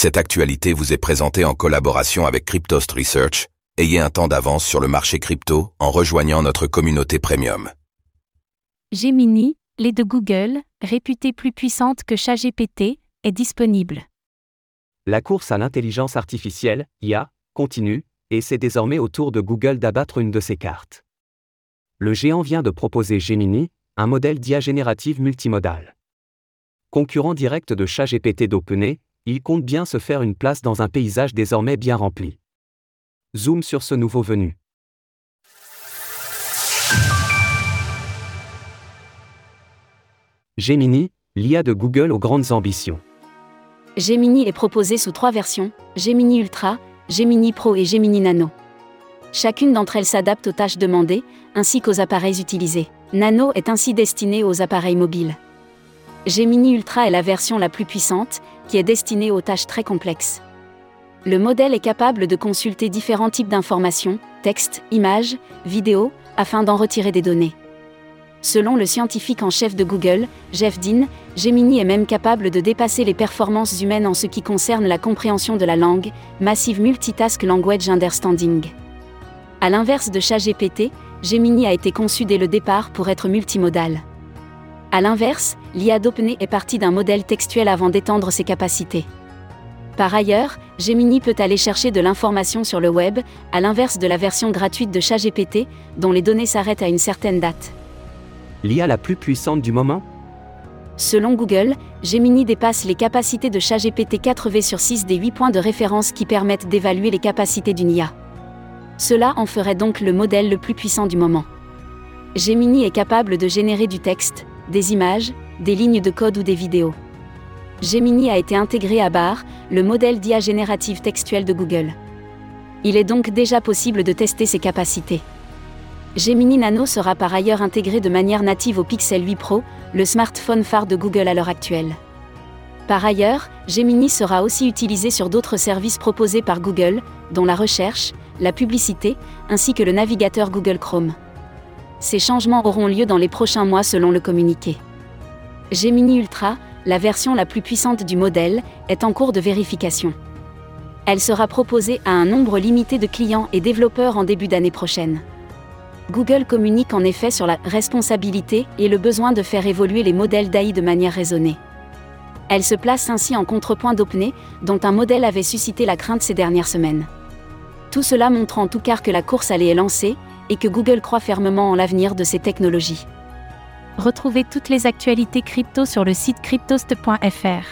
Cette actualité vous est présentée en collaboration avec Cryptost Research. Ayez un temps d'avance sur le marché crypto en rejoignant notre communauté premium. Gemini, les de Google, réputée plus puissante que ChatGPT, est disponible. La course à l'intelligence artificielle, IA, continue, et c'est désormais au tour de Google d'abattre une de ses cartes. Le géant vient de proposer Gemini, un modèle d'IA générative multimodal. Concurrent direct de ChatGPT d'OpenAI, il compte bien se faire une place dans un paysage désormais bien rempli. Zoom sur ce nouveau venu. Gemini, l'IA de Google aux grandes ambitions. Gemini est proposé sous trois versions, Gemini Ultra, Gemini Pro et Gemini Nano. Chacune d'entre elles s'adapte aux tâches demandées, ainsi qu'aux appareils utilisés. Nano est ainsi destiné aux appareils mobiles. Gemini Ultra est la version la plus puissante, qui est destinée aux tâches très complexes. Le modèle est capable de consulter différents types d'informations, textes, images, vidéos, afin d'en retirer des données. Selon le scientifique en chef de Google, Jeff Dean, Gemini est même capable de dépasser les performances humaines en ce qui concerne la compréhension de la langue, Massive Multitask Language Understanding. À l'inverse de ChatGPT, Gemini a été conçu dès le départ pour être multimodal. A l'inverse, l'IA d'OpenAI est partie d'un modèle textuel avant d'étendre ses capacités. Par ailleurs, Gemini peut aller chercher de l'information sur le web, à l'inverse de la version gratuite de ChatGPT, dont les données s'arrêtent à une certaine date. L'IA la plus puissante du moment? Selon Google, Gemini dépasse les capacités de ChatGPT 4V sur 6 des 8 points de référence qui permettent d'évaluer les capacités d'une IA. Cela en ferait donc le modèle le plus puissant du moment. Gemini est capable de générer du texte, des images, des lignes de code ou des vidéos. Gemini a été intégré à BAR, le modèle d'IA générative textuelle de Google. Il est donc déjà possible de tester ses capacités. Gemini Nano sera par ailleurs intégré de manière native au Pixel 8 Pro, le smartphone phare de Google à l'heure actuelle. Par ailleurs, Gemini sera aussi utilisé sur d'autres services proposés par Google, dont la recherche, la publicité, ainsi que le navigateur Google Chrome. Ces changements auront lieu dans les prochains mois selon le communiqué. Gemini Ultra, la version la plus puissante du modèle, est en cours de vérification. Elle sera proposée à un nombre limité de clients et développeurs en début d'année prochaine. Google communique en effet sur la responsabilité et le besoin de faire évoluer les modèles d'AI de manière raisonnée. Elle se place ainsi en contrepoint d'OpenAI, dont un modèle avait suscité la crainte ces dernières semaines. Tout cela montre en tout cas que la course allait est lancée, et que Google croit fermement en l'avenir de ces technologies. Retrouvez toutes les actualités crypto sur le site cryptost.fr.